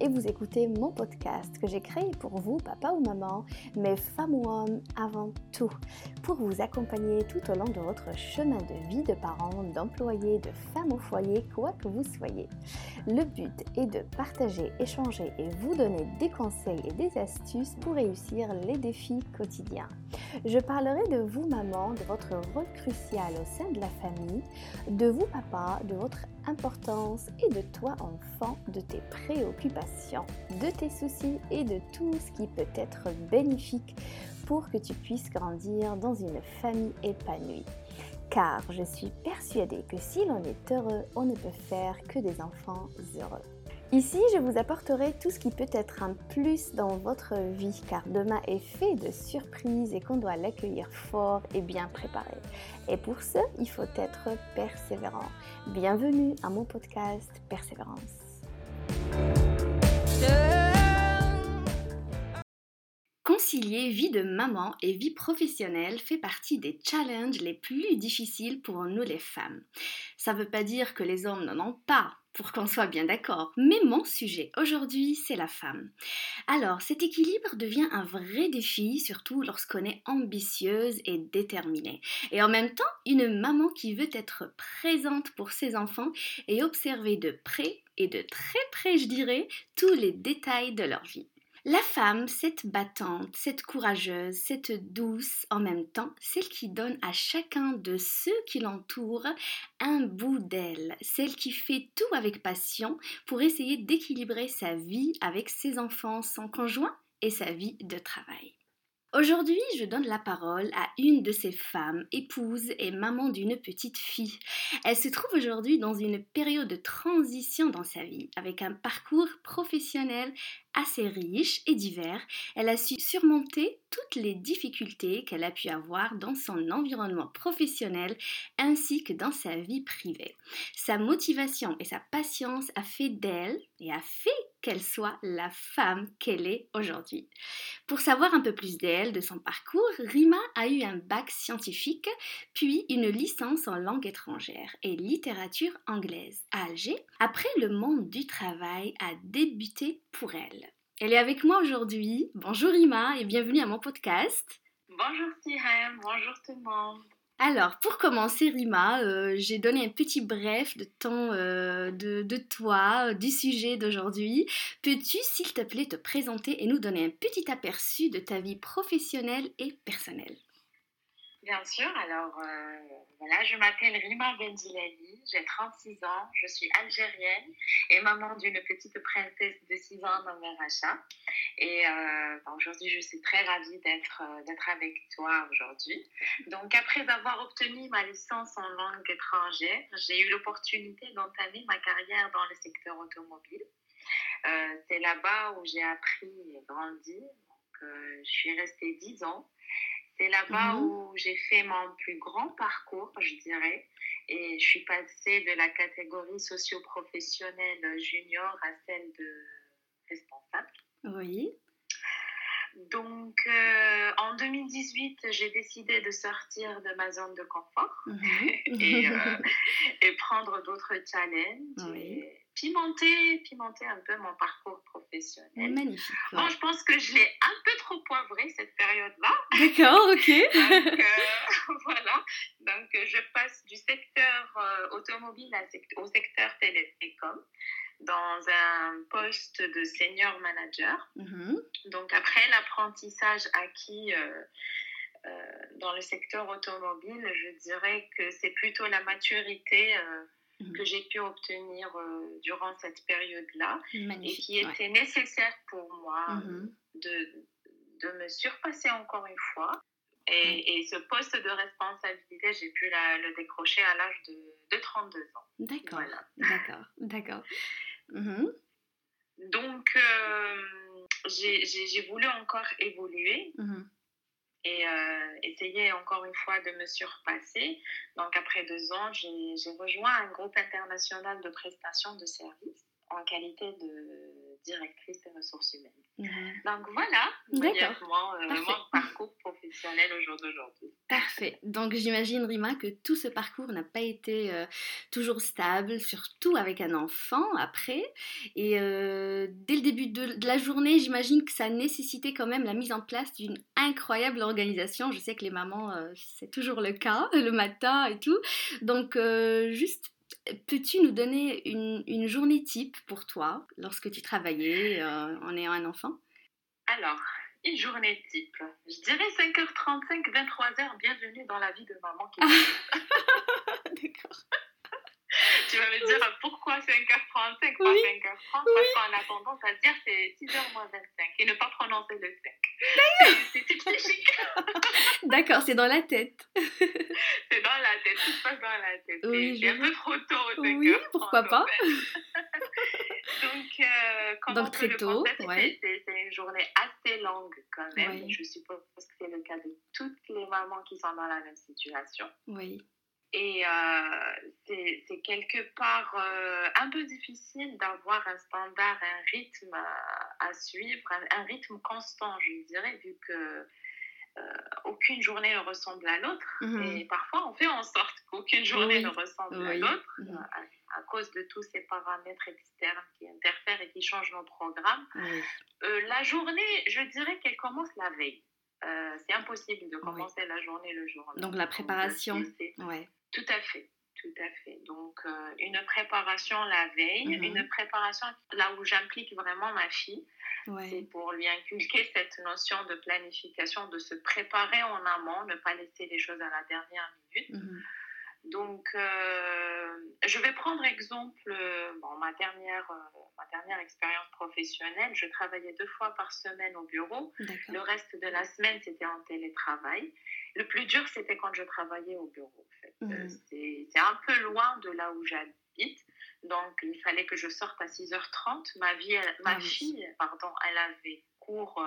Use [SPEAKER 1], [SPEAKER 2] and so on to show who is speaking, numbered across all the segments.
[SPEAKER 1] et vous écoutez mon podcast que j'ai créé pour vous, papa ou maman, mais femme ou homme avant tout, pour vous accompagner tout au long de votre chemin de vie de parents, d'employés, de femmes au foyer, quoi que vous soyez. Le but est de partager, échanger et vous donner des conseils et des astuces pour réussir les défis quotidiens. Je parlerai de vous, maman, de votre rôle crucial au sein de la famille, de vous, papa, de votre et de toi, enfant, de tes préoccupations, de tes soucis et de tout ce qui peut être bénéfique pour que tu puisses grandir dans une famille épanouie. Car je suis persuadée que si l'on est heureux, on ne peut faire que des enfants heureux. Ici, je vous apporterai tout ce qui peut être un plus dans votre vie, car demain est fait de surprises et qu'on doit l'accueillir fort et bien préparé. Et pour ce, il faut être persévérant. Bienvenue à mon podcast Persévérance. Concilier vie de maman et vie professionnelle fait partie des challenges les plus difficiles pour nous les femmes. Ça ne veut pas dire que les hommes n'en ont pas, pour qu'on soit bien d'accord. Mais mon sujet aujourd'hui, c'est la femme. Alors, cet équilibre devient un vrai défi, surtout lorsqu'on est ambitieuse et déterminée. Et en même temps, une maman qui veut être présente pour ses enfants et observer de près et de très près, je dirais, tous les détails de leur vie. La femme, cette battante, cette courageuse, cette douce en même temps, celle qui donne à chacun de ceux qui l'entourent un bout d'elle, celle qui fait tout avec passion pour essayer d'équilibrer sa vie avec ses enfants, son conjoint et sa vie de travail. Aujourd'hui, je donne la parole à une de ces femmes, épouse et maman d'une petite fille. Elle se trouve aujourd'hui dans une période de transition dans sa vie, avec un parcours professionnel assez riche et divers. Elle a su surmonter toutes les difficultés qu'elle a pu avoir dans son environnement professionnel ainsi que dans sa vie privée. Sa motivation et sa patience a fait d'elle et a fait qu'elle soit la femme qu'elle est aujourd'hui. Pour savoir un peu plus d'elle, de son parcours, Rima a eu un bac scientifique, puis une licence en langue étrangère et littérature anglaise à Alger. Après, le monde du travail a débuté pour elle. Elle est avec moi aujourd'hui. Bonjour Rima et bienvenue à mon podcast.
[SPEAKER 2] Bonjour Sihem, bonjour tout le monde.
[SPEAKER 1] Alors, pour commencer, Rima, euh, j'ai donné un petit bref de temps euh, de, de, toi, euh, du sujet d'aujourd'hui. Peux-tu, s'il te plaît, te présenter et nous donner un petit aperçu de ta vie professionnelle et personnelle?
[SPEAKER 2] Bien sûr, alors voilà, je m'appelle Rima Bendilali, j'ai 36 ans, je suis algérienne et maman d'une petite princesse de 6 ans nommée Racha. Et euh, aujourd'hui, je suis très ravie d'être euh, avec toi aujourd'hui. Donc, après avoir obtenu ma licence en langue étrangère, j'ai eu l'opportunité d'entamer ma carrière dans le secteur automobile. Euh, c'est là-bas où j'ai appris et grandi. Donc, euh, je suis restée 10 ans. C'est là-bas
[SPEAKER 1] Mhm.
[SPEAKER 2] où j'ai fait mon plus grand parcours, je dirais. Et je suis passée de la catégorie socio-professionnelle junior à celle de responsable.
[SPEAKER 1] Oui.
[SPEAKER 2] Donc, euh, en 2018, j'ai décidé de sortir de ma zone de confort
[SPEAKER 1] Mhm.
[SPEAKER 2] et, euh, et prendre d'autres challenges
[SPEAKER 1] Oui.
[SPEAKER 2] et pimenter, pimenter un peu mon parcours professionnel.
[SPEAKER 1] Magnifique.
[SPEAKER 2] Bon, je pense que je l'ai un peu trop poivré cette période-là.
[SPEAKER 1] D'accord, ok.
[SPEAKER 2] Donc, euh, voilà. Donc, euh, je passe du secteur euh, automobile à sect- au secteur télécom dans un poste de senior manager.
[SPEAKER 1] Mhm.
[SPEAKER 2] Donc, après l'apprentissage acquis euh, dans le secteur automobile, je dirais que c'est plutôt la maturité euh,
[SPEAKER 1] Mhm.
[SPEAKER 2] que j'ai pu obtenir euh, durant cette période-là et qui
[SPEAKER 1] ouais.
[SPEAKER 2] était nécessaire pour moi
[SPEAKER 1] Mhm.
[SPEAKER 2] de, de me surpasser encore une fois. Et, et ce poste de responsabilité, j'ai pu la- le décrocher à l'âge de, de 32 ans.
[SPEAKER 1] D'accord,
[SPEAKER 2] Voilà.
[SPEAKER 1] d'accord, d'accord. Mhm.
[SPEAKER 2] Donc, euh, j'ai voulu encore évoluer. Et euh, essayer encore une fois de me surpasser. Donc, après deux ans, j'ai j'ai rejoint un groupe international de prestations de services en qualité de directrice des ressources humaines. Donc, voilà, brièvement, euh, mon parcours professionnel au jour d'aujourd'hui.
[SPEAKER 1] Parfait. Donc j'imagine, Rima, que tout ce parcours n'a pas été euh, toujours stable, surtout avec un enfant après. Et euh, dès le début de, la journée, j'imagine que ça nécessitait quand même la mise en place d'une incroyable organisation. Je sais que les mamans, euh, c'est toujours le cas, le matin et tout. Donc juste, peux-tu nous donner une, une, journée type pour toi lorsque tu travaillais en ayant un enfant?
[SPEAKER 2] Alors, une journée type. Je dirais 5h35, 23h, bienvenue dans la vie de maman qui D'accord. Tu vas me dire pourquoi 5h35, pas 5h30 Parce qu'on a tendance à dire c'est 6h moins 25 et ne pas prononcer le 5. C'est psychique.
[SPEAKER 1] D'accord, c'est dans la tête.
[SPEAKER 2] c'est dans la tête, tout se passe dans la tête. Oui, c'est un peu trop tôt.
[SPEAKER 1] Oui, pourquoi pas.
[SPEAKER 2] Donc, euh,
[SPEAKER 1] Donc très tôt,
[SPEAKER 2] ouais. c'est une journée assez longue quand même. Je suppose que c'est le cas de toutes les mamans qui sont dans la même situation.
[SPEAKER 1] Oui.
[SPEAKER 2] Et euh, c'est quelque part euh, un peu difficile d'avoir un standard, un rythme à, suivre, un, rythme constant, je dirais, vu que aucune journée ne ressemble à l'autre. Mhm. Et parfois, on fait en sorte qu'aucune journée ne ressemble à l'autre. Mhm à cause de tous ces paramètres externes qui interfèrent et qui changent nos programmes. Euh, la journée, je dirais qu'elle commence la veille. Euh, c'est impossible de commencer la journée le jour.
[SPEAKER 1] Donc la préparation.
[SPEAKER 2] Ouais. Tout à fait. Tout à fait. Donc, euh, une préparation la veille, mhm. une préparation là où j'implique vraiment ma fille. C'est pour lui inculquer cette notion de planification, de se préparer en amont, ne pas laisser les choses à la dernière minute. Mhm. Donc, euh, je vais prendre exemple, euh, bon, ma, dernière, euh, ma dernière expérience professionnelle. Je travaillais deux fois par semaine au bureau. Le reste de la semaine, c'était en télétravail. Le plus dur, c'était quand je travaillais au bureau. Mhm. C'est un peu loin de là où j'habite. Donc, il fallait que je sorte à 6h30. Ma, vie, ma ah fille, pardon, elle avait cours,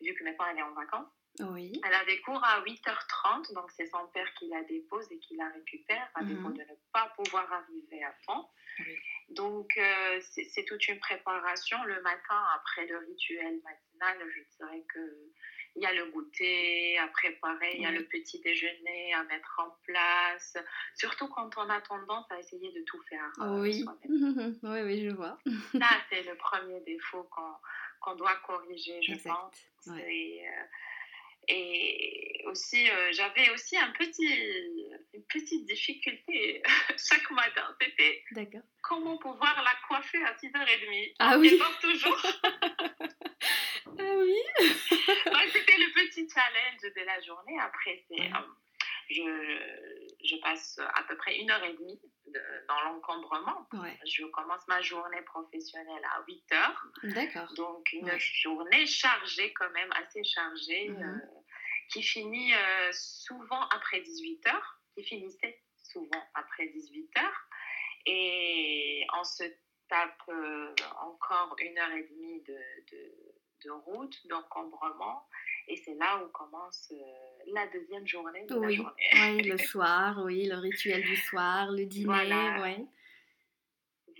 [SPEAKER 2] vu que maintenant elle est en vacances.
[SPEAKER 1] Oui.
[SPEAKER 2] Elle avait cours à 8h30, donc c'est son père qui la dépose et qui la récupère, à défaut mhm. de ne pas pouvoir arriver à temps. Donc euh, c'est toute une préparation. Le matin, après le rituel matinal, je dirais que il y a le goûter à préparer, il y a le petit déjeuner à mettre en place, surtout quand on a tendance à essayer de tout faire.
[SPEAKER 1] Euh, oui. oui, oui, je vois.
[SPEAKER 2] Ça, c'est le premier défaut qu'on doit corriger, je pense. Euh, et aussi, euh, j'avais aussi un petit, une petite difficulté chaque matin. C'était comment pouvoir la coiffer à 6h30.
[SPEAKER 1] Ah oui.
[SPEAKER 2] toujours.
[SPEAKER 1] Ah oui.
[SPEAKER 2] C'était le petit challenge de la journée. Après, c'est, euh, je, je, passe à peu près une heure et demie dans l'encombrement. Je commence ma journée professionnelle à 8 heures.
[SPEAKER 1] D'accord.
[SPEAKER 2] Donc, une journée chargée, quand même, assez chargée. Mhm. Euh, qui finit euh, souvent après 18 heures, qui finissait souvent après 18 heures. Et on se tape euh, encore une heure et demie de, de, de route, d'encombrement. Et c'est là où commence euh, la deuxième journée de
[SPEAKER 1] oui.
[SPEAKER 2] la journée.
[SPEAKER 1] Oui, le soir, oui, le rituel du soir, le dîner, voilà. oui.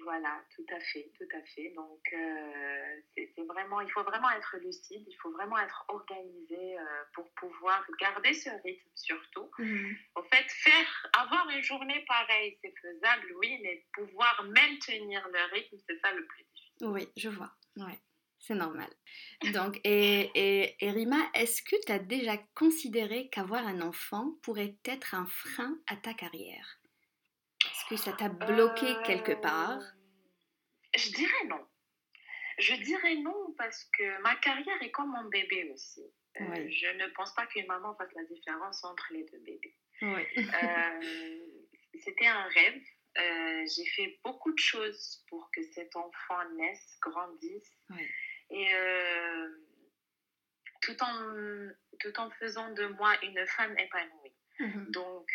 [SPEAKER 2] Voilà, tout à fait, tout à fait. Donc, euh, c'est vraiment, il faut vraiment être lucide, il faut vraiment être organisé euh, pour pouvoir garder ce rythme surtout. Mhm. En fait, faire, avoir une journée pareille, c'est faisable, oui, mais pouvoir maintenir le rythme, c'est ça le plus difficile.
[SPEAKER 1] Oui, je vois, ouais. C'est normal. Donc, et, et, et Rima, est-ce que tu as déjà considéré qu'avoir un enfant pourrait être un frein à ta carrière? Est-ce que ça t'a bloqué quelque part? Euh,
[SPEAKER 2] je dirais non. Je dirais non parce que ma carrière est comme mon bébé aussi. Euh, je ne pense pas qu'une maman fasse la différence entre les deux bébés. Euh, c'était un rêve. Euh, j'ai fait beaucoup de choses pour que cet enfant naisse, grandisse. Et tout, en, tout en faisant de moi une femme épanouie. Mhm. Donc,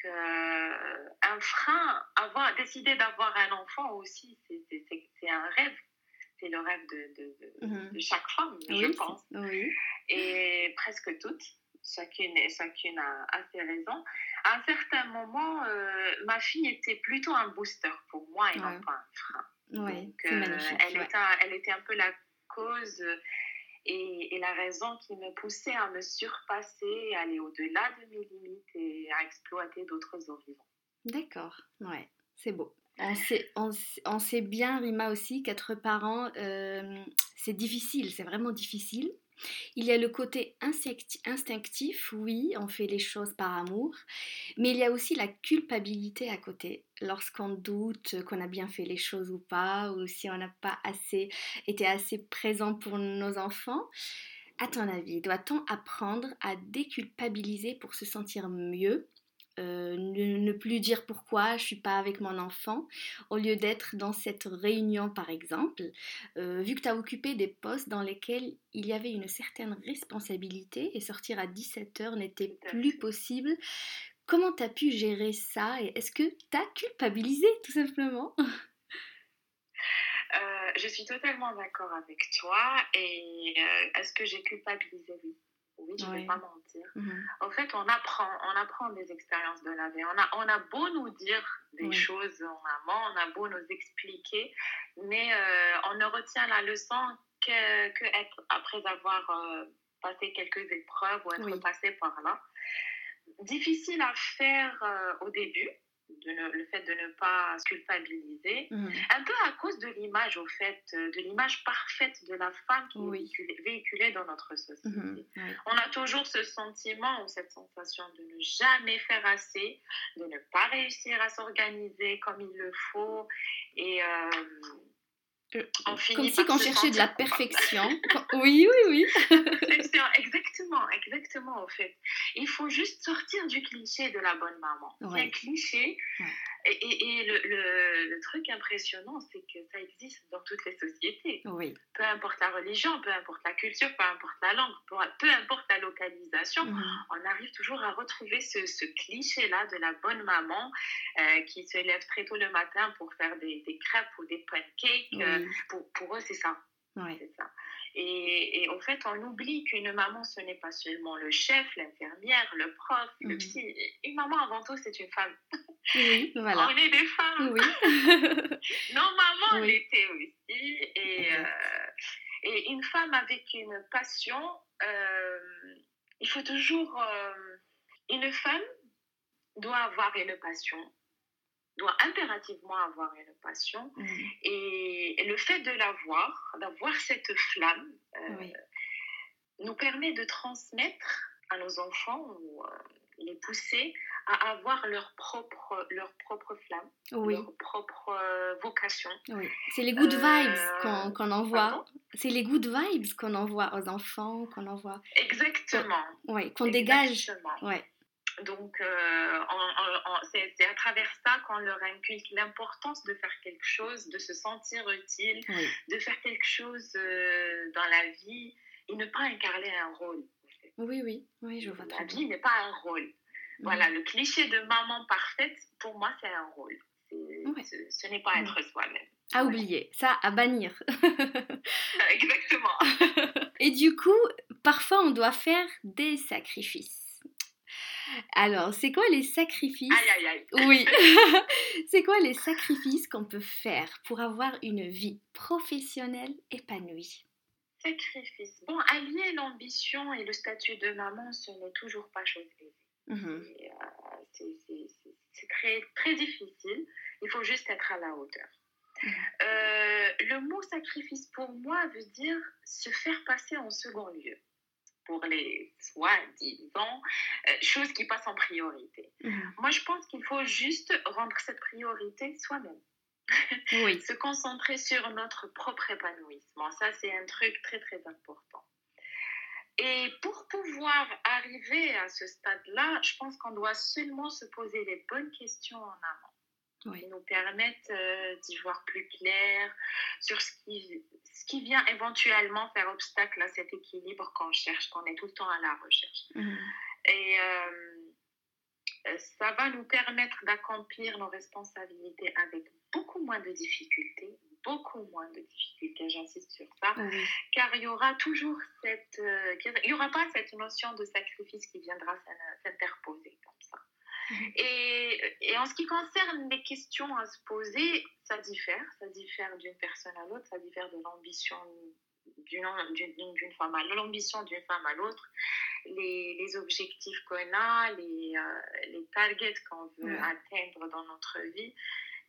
[SPEAKER 2] un frein, avoir décidé d'avoir un enfant aussi, c'est un rêve. C'est le rêve de, de, de, mhm. chaque femme, je pense. Et presque toutes. Chacune, chacune a, a, ses raisons. À un certain moment, euh, ma fille était plutôt un booster pour moi et non pas un frein.
[SPEAKER 1] Donc,
[SPEAKER 2] euh, elle, était, elle était un peu la cause et, la raison qui me poussait à me surpasser, aller au-delà de mes limites et à exploiter d'autres horizons.
[SPEAKER 1] D'accord, ouais, c'est beau. On sait, on, sait, bien, Rima aussi, qu'être parent, euh, c'est difficile, c'est vraiment difficile. Il y a le côté instinctif, oui, on fait les choses par amour, mais il y a aussi la culpabilité à côté. Lorsqu'on doute qu'on a bien fait les choses ou pas, ou si on n'a pas assez été assez présent pour nos enfants. À ton avis, doit-on apprendre à déculpabiliser pour se sentir mieux? Euh, ne, plus dire pourquoi je suis pas avec mon enfant, au lieu d'être dans cette réunion par exemple, euh, vu que tu as occupé des postes dans lesquels il y avait une certaine responsabilité et sortir à 17h n'était plus possible. Comment tu as pu gérer ça et est-ce que tu as culpabilisé tout simplement?
[SPEAKER 2] Euh, Je suis totalement d'accord avec toi et est-ce que j'ai culpabilisé? Oui oui, je ne vais pas mentir. Mhm. En fait, on apprend, on apprend des expériences de la vie. On a, on a beau nous dire des choses en amont, on a beau nous expliquer, mais euh, on ne retient la leçon que, que être, après avoir euh, passé quelques épreuves ou être passé par là. Difficile à faire euh, au début, le fait de ne pas se culpabiliser, mhm. un peu à cause de l'image, au fait, de l'image parfaite de la femme qui est véhiculée, dans notre société. Mhm. On a toujours ce sentiment ou cette sensation de ne jamais faire assez, de ne pas réussir à s'organiser comme il le faut. Et euh,
[SPEAKER 1] euh, Comme si on cherchait de la perfection. oui, oui, oui.
[SPEAKER 2] exactement, exactement, en fait. Il faut juste sortir du cliché de la bonne maman. C'est un cliché. Et, le, le, truc impressionnant, c'est que ça existe dans toutes les sociétés.
[SPEAKER 1] Oui.
[SPEAKER 2] Peu importe la religion, peu importe la culture, peu importe la langue, peu importe la localisation, mhm. on arrive toujours à retrouver ce, ce cliché-là de la bonne maman euh, qui se lève très tôt le matin pour faire des, des crêpes ou des pancakes. Euh, pour, pour, eux, c'est ça. C'est ça. Et, et, en fait, on oublie qu'une maman, ce n'est pas seulement le chef, l'infirmière, le prof, le mhm. psy. Une maman, avant tout, c'est une femme.
[SPEAKER 1] Oui, voilà.
[SPEAKER 2] On est des femmes.
[SPEAKER 1] Oui.
[SPEAKER 2] non, maman l'était aussi. Et, euh, et, une femme avec une passion, euh, il faut toujours... Euh, une femme doit avoir une passion doit impérativement avoir une passion. Mhm. Et le fait de l'avoir, d'avoir cette flamme, euh, nous permet de transmettre à nos enfants ou euh, les pousser à avoir leur propre, leur propre flamme, leur propre euh, vocation.
[SPEAKER 1] C'est les good vibes qu'on envoie. C'est les good vibes qu'on envoie aux enfants, qu'on envoie.
[SPEAKER 2] Exactement.
[SPEAKER 1] Oui, qu'on dégage. Ouais.
[SPEAKER 2] Donc, euh, c'est à travers ça qu'on leur inculque l'importance de faire quelque chose, de se sentir utile, de faire quelque chose euh, dans la vie et ne pas incarner un rôle.
[SPEAKER 1] Oui, oui, oui, je vois
[SPEAKER 2] La vie n'est pas un rôle. Voilà, le cliché de maman parfaite, pour moi, c'est un rôle. Ce, n'est pas être soi-même.
[SPEAKER 1] À oublier, ça, à bannir.
[SPEAKER 2] Exactement.
[SPEAKER 1] Et du coup, parfois, on doit faire des sacrifices. Alors, c'est quoi les sacrifices
[SPEAKER 2] Aïe, aïe, aïe.
[SPEAKER 1] Oui. c'est quoi les sacrifices qu'on peut faire pour avoir une vie professionnelle épanouie?
[SPEAKER 2] Sacrifices. Bon, allier l'ambition et le statut de maman, ce n'est toujours pas chose aisée. Mmh euh, c'est très, très difficile. Il faut juste être à la hauteur. Mmh. Euh, le mot sacrifice pour moi veut dire se faire passer en second lieu pour les soi-disant euh, choses qui passent en priorité. Mhm. Moi, je pense qu'il faut juste rendre cette priorité soi-même.
[SPEAKER 1] Oui.
[SPEAKER 2] Se concentrer sur notre propre épanouissement. Ça, c'est un truc très, très important. Et pour pouvoir arriver à ce stade-là, je pense qu'on doit seulement se poser les bonnes questions en amont qui nous permettent euh, d'y voir plus clair sur ce qui, ce qui vient éventuellement faire obstacle à cet équilibre qu'on cherche, qu'on est tout le temps à la recherche. Mhm. Et euh, ça va nous permettre d'accomplir nos responsabilités avec beaucoup moins de difficultés, beaucoup moins de difficultés, j'insiste sur ça, car il y aura toujours cette, euh, il y aura pas cette notion de sacrifice qui viendra s'interposer. Et, et, en ce qui concerne les questions à se poser, ça diffère. Ça diffère d'une personne à l'autre, ça diffère de l'ambition d'une femme à l'ambition d'une femme à l'autre, les, les, objectifs qu'on a, les, euh, les targets qu'on veut atteindre dans notre vie.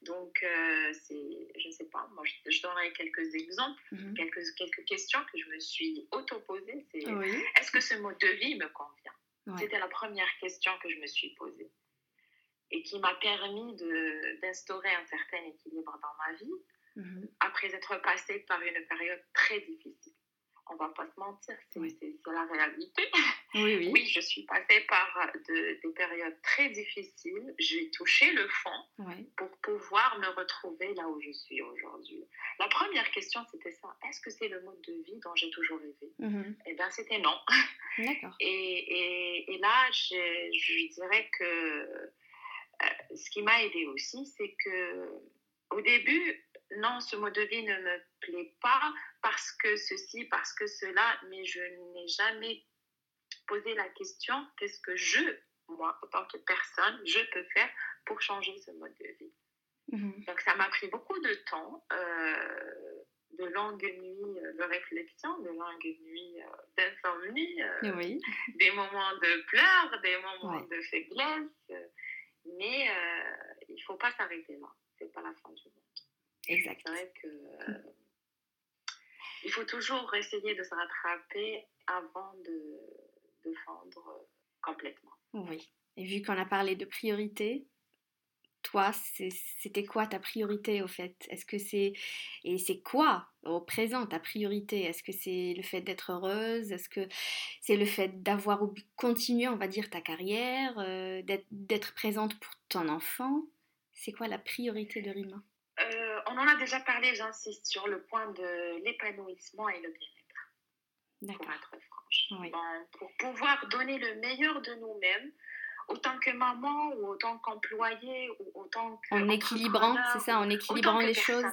[SPEAKER 2] Donc, euh, c'est, je ne sais pas, moi je, je donnerai quelques exemples, mhm. quelques, quelques questions que je me suis auto-posées. C'est est-ce que ce mode de vie me convient? C'était la première question que je me suis posée et qui m'a permis d'instaurer un certain équilibre dans ma vie mhm. après être passée par une période très difficile on va pas se mentir, c'est la réalité. Oui, oui. oui, je suis passée par de, des périodes très difficiles. J'ai touché le fond pour pouvoir me retrouver là où je suis aujourd'hui. La première question, c'était ça. Est-ce que c'est le mode de vie dont j'ai toujours rêvé? Mm-hmm. Eh bien, c'était non. D'accord. Et, et, et, là, je dirais que ce qui m'a aidé aussi, c'est que au début, non, ce mode de vie ne me plaît pas parce que ceci, parce que cela, mais je n'ai jamais posé la question qu'est-ce que je, moi, en tant que personne, je peux faire pour changer ce mode de vie. Mhm. Donc ça m'a pris beaucoup de temps, euh, de longues nuits de réflexion, de longues nuits euh, d'insomnie, euh, des moments de pleurs, des moments de faiblesse, mais il ne faut pas s'arrêter là, c'est pas la fin du monde. Exact. C'est vrai que il faut toujours essayer de se rattraper avant de, de fendre complètement.
[SPEAKER 1] Oui. Et vu qu'on a parlé de priorité, toi, c'était quoi ta priorité au fait? Est-ce que c'est et c'est quoi au présent ta priorité? Est-ce que c'est le fait d'être heureuse? Est-ce que c'est le fait d'avoir continué, on va dire, ta carrière, euh, d'être présente pour ton enfant? C'est quoi la priorité de Rima?
[SPEAKER 2] Euh, on en a déjà parlé, j'insiste sur le point de l'épanouissement et le bien-être. Pour être franche. pour pouvoir donner le meilleur de nous-mêmes, autant que maman ou autant qu'employé ou autant que.
[SPEAKER 1] En équilibrant, c'est ça, en équilibrant les choses.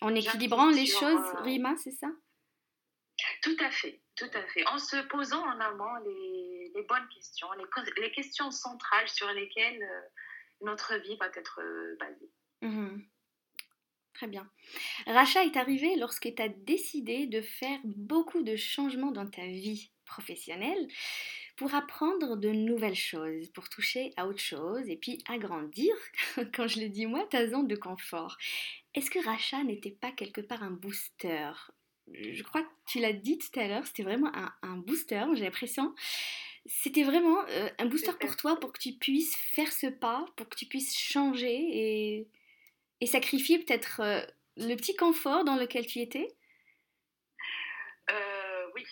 [SPEAKER 1] En équilibrant les choses, euh, Rima, c'est ça?
[SPEAKER 2] Tout à fait, tout à fait. En se posant en amont les, bonnes questions, les, questions centrales sur lesquelles euh, notre vie va être basée. Mhm.
[SPEAKER 1] Très bien. Racha est arrivée lorsque tu as décidé de faire beaucoup de changements dans ta vie professionnelle pour apprendre de nouvelles choses, pour toucher à autre chose et puis agrandir, quand je le dis moi, ta zone de confort. Est-ce que Racha n'était pas quelque part un booster? Je crois que tu l'as dit tout à l'heure, c'était vraiment un, booster, j'ai l'impression. C'était vraiment euh, un booster pour toi, pour que tu puisses faire ce pas, pour que tu puisses changer et, et sacrifier peut-être euh, le petit confort dans lequel tu étais?
[SPEAKER 2] Euh, Oui,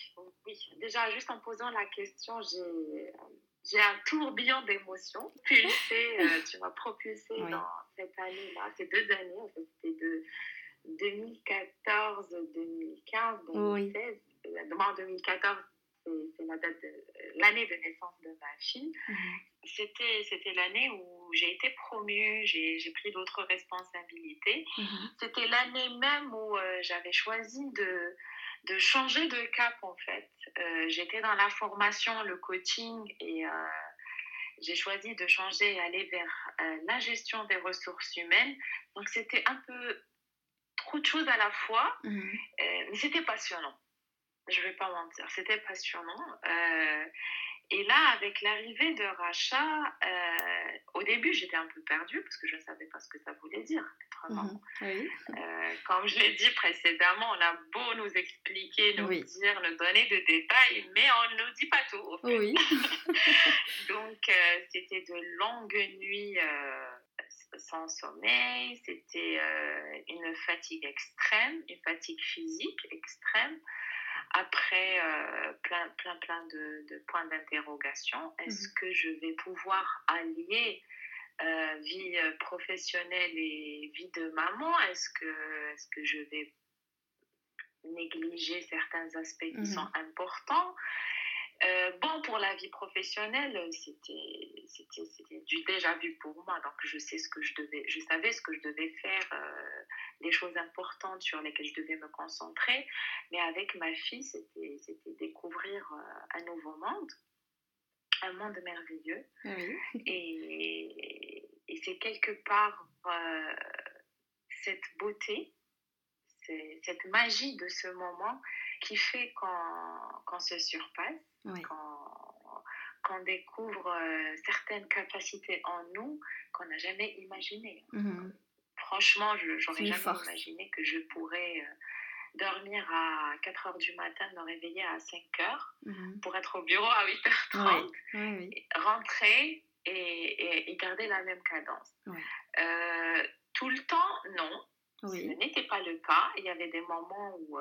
[SPEAKER 2] oui. Déjà, juste en posant la question, j'ai un tourbillon d'émotions. Pulsé, tu m'as propulsé dans cette année-là, ces deux années, en fait, c'était de 2014, 2015, 2016. En 2014, c'est la date de l'année de naissance de ma fille. Mhm. C'était, c'était l'année où j'ai été promue, j'ai, j'ai pris d'autres responsabilités. Mhm. C'était l'année même où euh, j'avais choisi de, de changer de cap en fait. Euh, j'étais dans la formation, le coaching et euh, j'ai choisi de changer et aller vers la gestion des ressources humaines. Donc c'était un peu trop de choses à la fois, mhm. mais c'était passionnant je vais pas mentir, c'était passionnant. Euh, et là, avec l'arrivée de Racha, euh, au début, j'étais un peu perdue parce que je ne savais pas ce que ça voulait dire, être mhm. Euh, comme je l'ai dit précédemment, on a beau nous expliquer, nous dire, nous donner des détails, mais on ne nous dit pas tout. Oui. Donc, c'était de longues nuits sans sommeil, c'était une fatigue extrême, une fatigue physique extrême après euh, plein, plein, plein de, points d'interrogation. Est-ce mhm. que je vais pouvoir allier euh, vie euh, professionnelle et vie de maman? Est-ce que, est que je vais négliger certains aspects qui mhm. sont importants? Euh, bon, pour la vie professionnelle, c'était du déjà vu pour moi. Donc, je, sais ce que je, devais, je savais ce que je devais faire, euh, les choses importantes sur lesquelles je devais me concentrer. Mais avec ma fille, c'était découvrir euh, un nouveau monde, un monde merveilleux. Et, et c'est quelque part cette beauté, cette magie de ce moment qui fait qu'on se surpasse, qu'on découvre euh, certaines capacités en nous qu'on n'a jamais imaginées. Mhm. Franchement, je n'aurais jamais imaginé que je pourrais euh, dormir à 4 heures du matin, me réveiller à 5 heures mhm. pour être au bureau à 8h30, rentrer et, et, garder la même cadence. Euh, tout le temps, non. Ce n'était pas le cas. Il y avait des moments où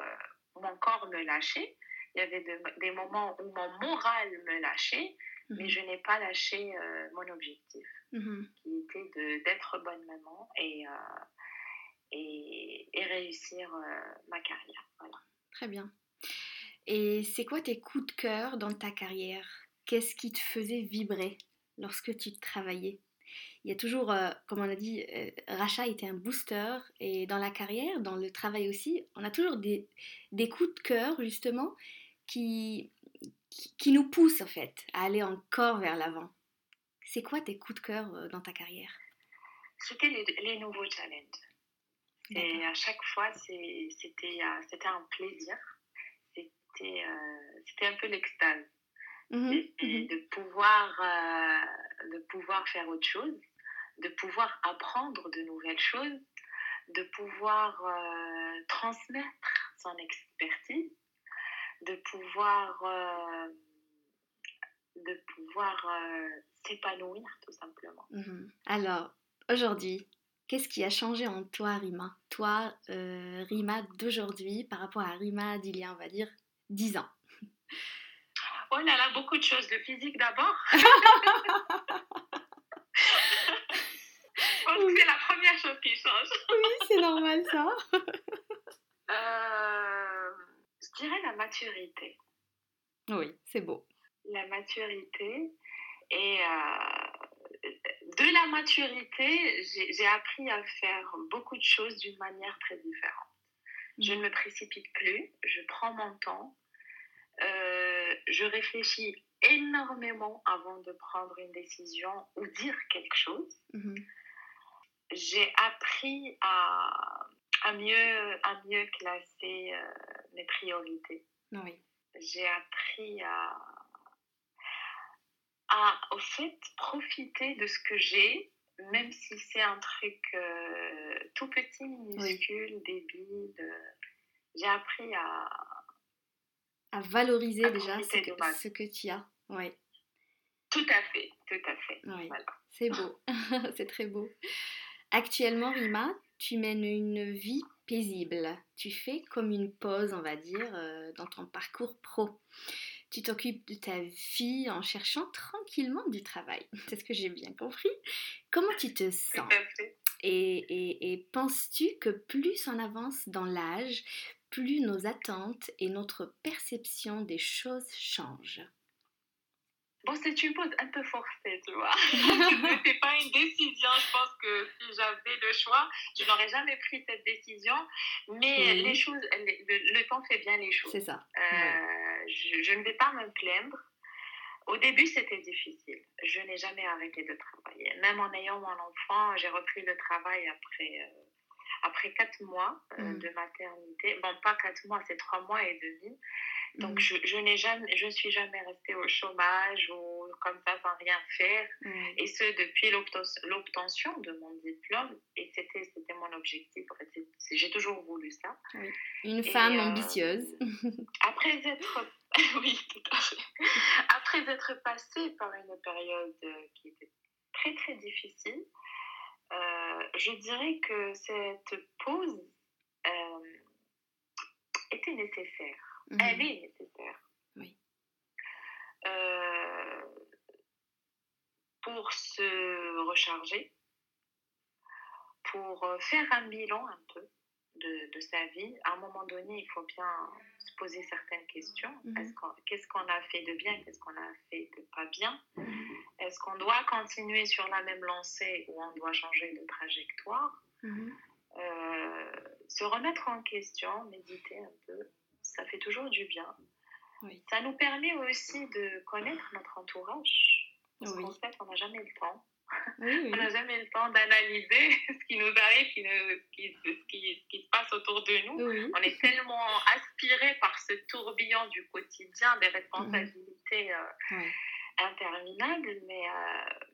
[SPEAKER 2] mon corps me lâchait. Il y avait des moments où mon moral me lâchait. Mais mhm. je n'ai pas lâché euh, mon objectif, mhm. qui était d'être bonne maman et, et, et, réussir ma carrière. Voilà.
[SPEAKER 1] Très bien. Et c'est quoi tes coups de cœur dans ta carrière? Qu'est-ce qui te faisait vibrer lorsque tu travaillais? Il y a toujours, euh, comme on a dit, euh, Racha était un booster et dans la carrière, dans le travail aussi, on a toujours des, des coups de cœur justement qui, qui, nous poussent en fait à aller encore vers l'avant. C'est quoi tes coups de cœur euh, dans ta carrière?
[SPEAKER 2] C'était les, nouveaux challenges. Et à chaque fois, c'était un plaisir. C'était un peu l'extase. Mmh mmh de, pouvoir, euh, de pouvoir faire autre chose, de pouvoir apprendre de nouvelles choses, de pouvoir euh, transmettre son expertise, de pouvoir, euh, de pouvoir s'épanouir tout simplement.
[SPEAKER 1] Mmh Alors, aujourd'hui, qu'est-ce qui a changé en toi, Rima? Toi, Rima d'aujourd'hui par rapport à Rima d'il y a, on va dire, 10 ans
[SPEAKER 2] Oh là là, beaucoup de choses. Le physique d'abord. c'est la première chose qui change.
[SPEAKER 1] oui, c'est normal ça.
[SPEAKER 2] Euh, je dirais la maturité.
[SPEAKER 1] Oui, c'est beau.
[SPEAKER 2] La maturité. Et euh, de la maturité, j'ai appris à faire beaucoup de choses d'une manière très différente. Je mm. ne me précipite plus, je prends mon temps, euh, je réfléchis énormément avant de prendre une décision ou dire quelque chose. Mhm. J'ai appris à, à, mieux, à mieux classer euh, mes priorités.
[SPEAKER 1] Oui.
[SPEAKER 2] J'ai appris à, à, au fait, profiter de ce que j'ai, même si c'est un truc euh, tout petit, minuscule, débile. J'ai appris à,
[SPEAKER 1] à valoriser déjà ce que, ce que, tu as. Ouais.
[SPEAKER 2] Tout à fait, tout à fait.
[SPEAKER 1] C'est beau, c'est très beau. Actuellement, Rima, tu mènes une vie paisible. Tu fais comme une pause, on va dire, euh, dans ton parcours pro. Tu t'occupes de ta vie en cherchant tranquillement du travail. C'est ce que j'ai bien compris. Comment tu te sens? et, et, et penses-tu que plus on avance dans l'âge, plus nos attentes et notre perception des choses changent?
[SPEAKER 2] Bon, c'est une pause un peu forcée, tu vois. Ce pas une décision. Je pense que si j'avais le choix, je n'aurais jamais pris cette décision. Mais les choses, le, temps fait bien les choses.
[SPEAKER 1] C'est ça.
[SPEAKER 2] Euh, je, je, ne vais pas me plaindre. Au début, c'était difficile. Je n'ai jamais arrêté de travailler. Même en ayant mon enfant, j'ai repris le travail après. Euh, après quatre mois euh, mm. de maternité. Bon, pas quatre mois, c'est trois mois et demi. Donc, mm. je, je n'ai jamais, je suis jamais restée au chômage ou comme ça sans rien faire. Mm. Et ce, depuis l'obtention de mon diplôme. Et c'était, c'était mon objectif. En fait, j'ai toujours voulu ça.
[SPEAKER 1] Une femme euh, ambitieuse.
[SPEAKER 2] après être, oui, tout à fait. Après être passée par une période qui était très, très difficile, euh, je dirais que cette pause euh, était nécessaire. Mhm. Elle est nécessaire.
[SPEAKER 1] Oui.
[SPEAKER 2] Euh, pour se recharger, pour faire un bilan un peu de, de, sa vie. À un moment donné, il faut bien poser certaines questions. Mhm. Qu'est-ce qu'on a fait de bien Qu'est-ce qu'on a fait de pas bien? Est-ce qu'on doit continuer sur la même lancée ou on doit changer de trajectoire? Mhm. euh, Se remettre en question, méditer un peu, ça fait toujours du bien. Ça nous permet aussi de connaître notre entourage. Parce qu'en fait, on n'a jamais le temps. On n'a jamais le temps d'analyser ce qui nous arrive, ce, qui, ce, qui, qui, se passe autour de nous. On est tellement aspiré par ce tourbillon du quotidien, des responsabilités euh, interminables, mais euh,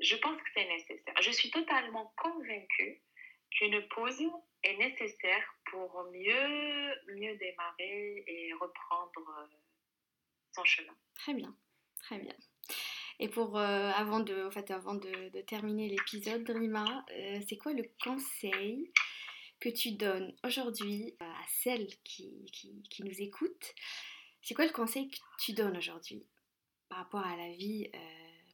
[SPEAKER 2] je pense que c'est nécessaire. Je suis totalement convaincue qu'une pause est nécessaire pour mieux, mieux démarrer et reprendre euh, son chemin.
[SPEAKER 1] Très bien, très bien. Et pour euh, avant de, en fait, avant de, terminer l'épisode, Rima, euh, c'est quoi le conseil que tu donnes aujourd'hui à celles qui, qui, qui nous écoutent? C'est quoi le conseil que tu donnes aujourd'hui par rapport à la vie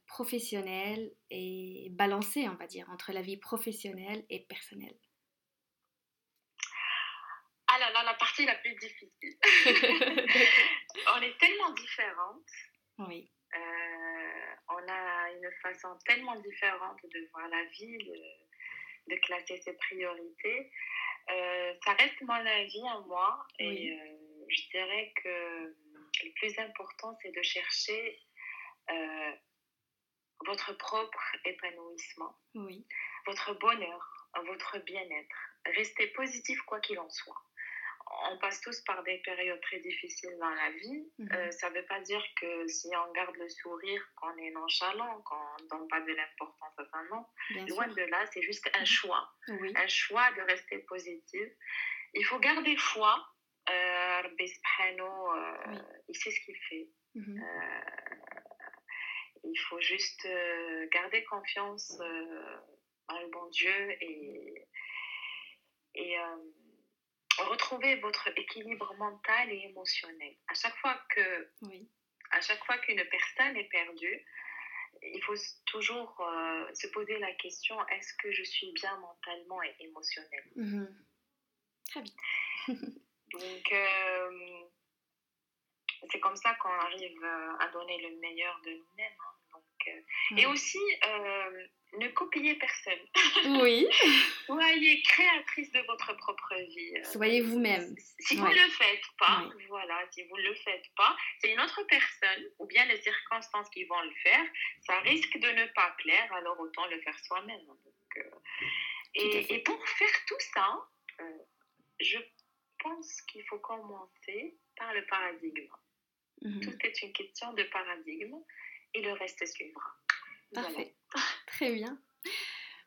[SPEAKER 1] professionnelle et balancée, on va dire, entre la vie professionnelle et personnelle?
[SPEAKER 2] Ah là là, la partie la plus difficile. on est tellement différentes.
[SPEAKER 1] Oui.
[SPEAKER 2] Euh, on a une façon tellement différente de voir la vie, de, de classer ses priorités. Euh, ça reste mon avis à moi et euh, je dirais que le plus important, c'est de chercher votre propre épanouissement,
[SPEAKER 1] oui.
[SPEAKER 2] votre bonheur, votre bien-être. Restez positif quoi qu'il en soit. On passe tous par des périodes très difficiles dans la vie. Mhm. Euh, ça ne veut pas dire que si on garde le sourire, qu'on est nonchalant, qu'on ne donne pas de l'importance à ça, non. Loin de là, c'est juste un choix. Un choix de rester positif. Il faut garder foi. Euh, euh il sait ce qu'il fait. Mhm. Euh, il faut juste garder confiance en le bon Dieu et, et retrouver votre équilibre mental et émotionnel. À chaque fois que, à chaque fois qu'une personne est perdue, il faut toujours se poser la question est-ce que je suis bien mentalement et émotionnellement?
[SPEAKER 1] Mm-hmm. Très bien.
[SPEAKER 2] Donc, c'est comme ça qu'on arrive à donner le meilleur de nous-mêmes. Hein. Et aussi, euh, ne copiez personne.
[SPEAKER 1] Oui.
[SPEAKER 2] Soyez créatrice de votre propre vie.
[SPEAKER 1] Soyez vous-même.
[SPEAKER 2] Si vous ne le faites pas, voilà, si vous ne le faites pas, c'est une autre personne ou bien les circonstances qui vont le faire. Ça risque de ne pas plaire, alors autant le faire soi-même. Euh, et, et, pour faire tout ça, euh, je pense qu'il faut commencer par le paradigme. Mhm. Tout est une question de paradigme et le reste suivra.
[SPEAKER 1] Parfait. Très bien.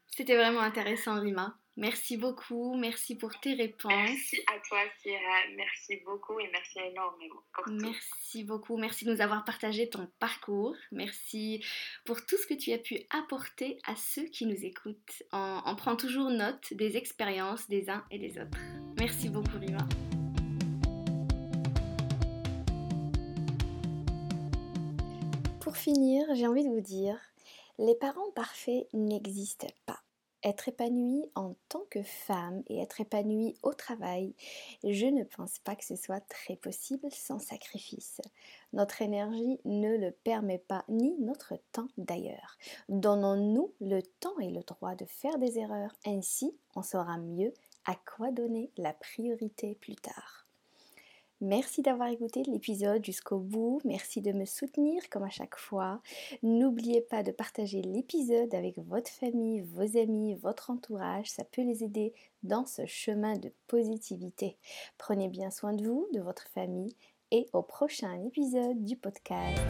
[SPEAKER 1] C'était vraiment intéressant, Rima. Merci beaucoup, merci pour tes réponses.
[SPEAKER 2] Merci à toi, Sierra. Merci beaucoup et merci énormément pour tout.
[SPEAKER 1] Merci beaucoup, merci de nous avoir partagé ton parcours. Merci pour tout ce que tu as pu apporter à ceux qui nous écoutent. On, on prend toujours note des expériences des uns et des autres. Merci beaucoup, Rima. Pour finir, j'ai envie de vous dire, les parents parfaits n'existent pas. Être épanoui en tant que femme et être épanoui au travail, je ne pense pas que ce soit très possible sans sacrifice. Notre énergie ne le permet pas, ni notre temps d'ailleurs. Donnons-nous le temps et le droit de faire des erreurs, ainsi on saura mieux à quoi donner la priorité plus tard. Merci d'avoir écouté l'épisode jusqu'au bout. Merci de me soutenir comme à chaque fois. N'oubliez pas de partager l'épisode avec votre famille, vos amis, votre entourage. Ça peut les aider dans ce chemin de positivité. Prenez bien soin de vous, de votre famille et au prochain épisode du podcast.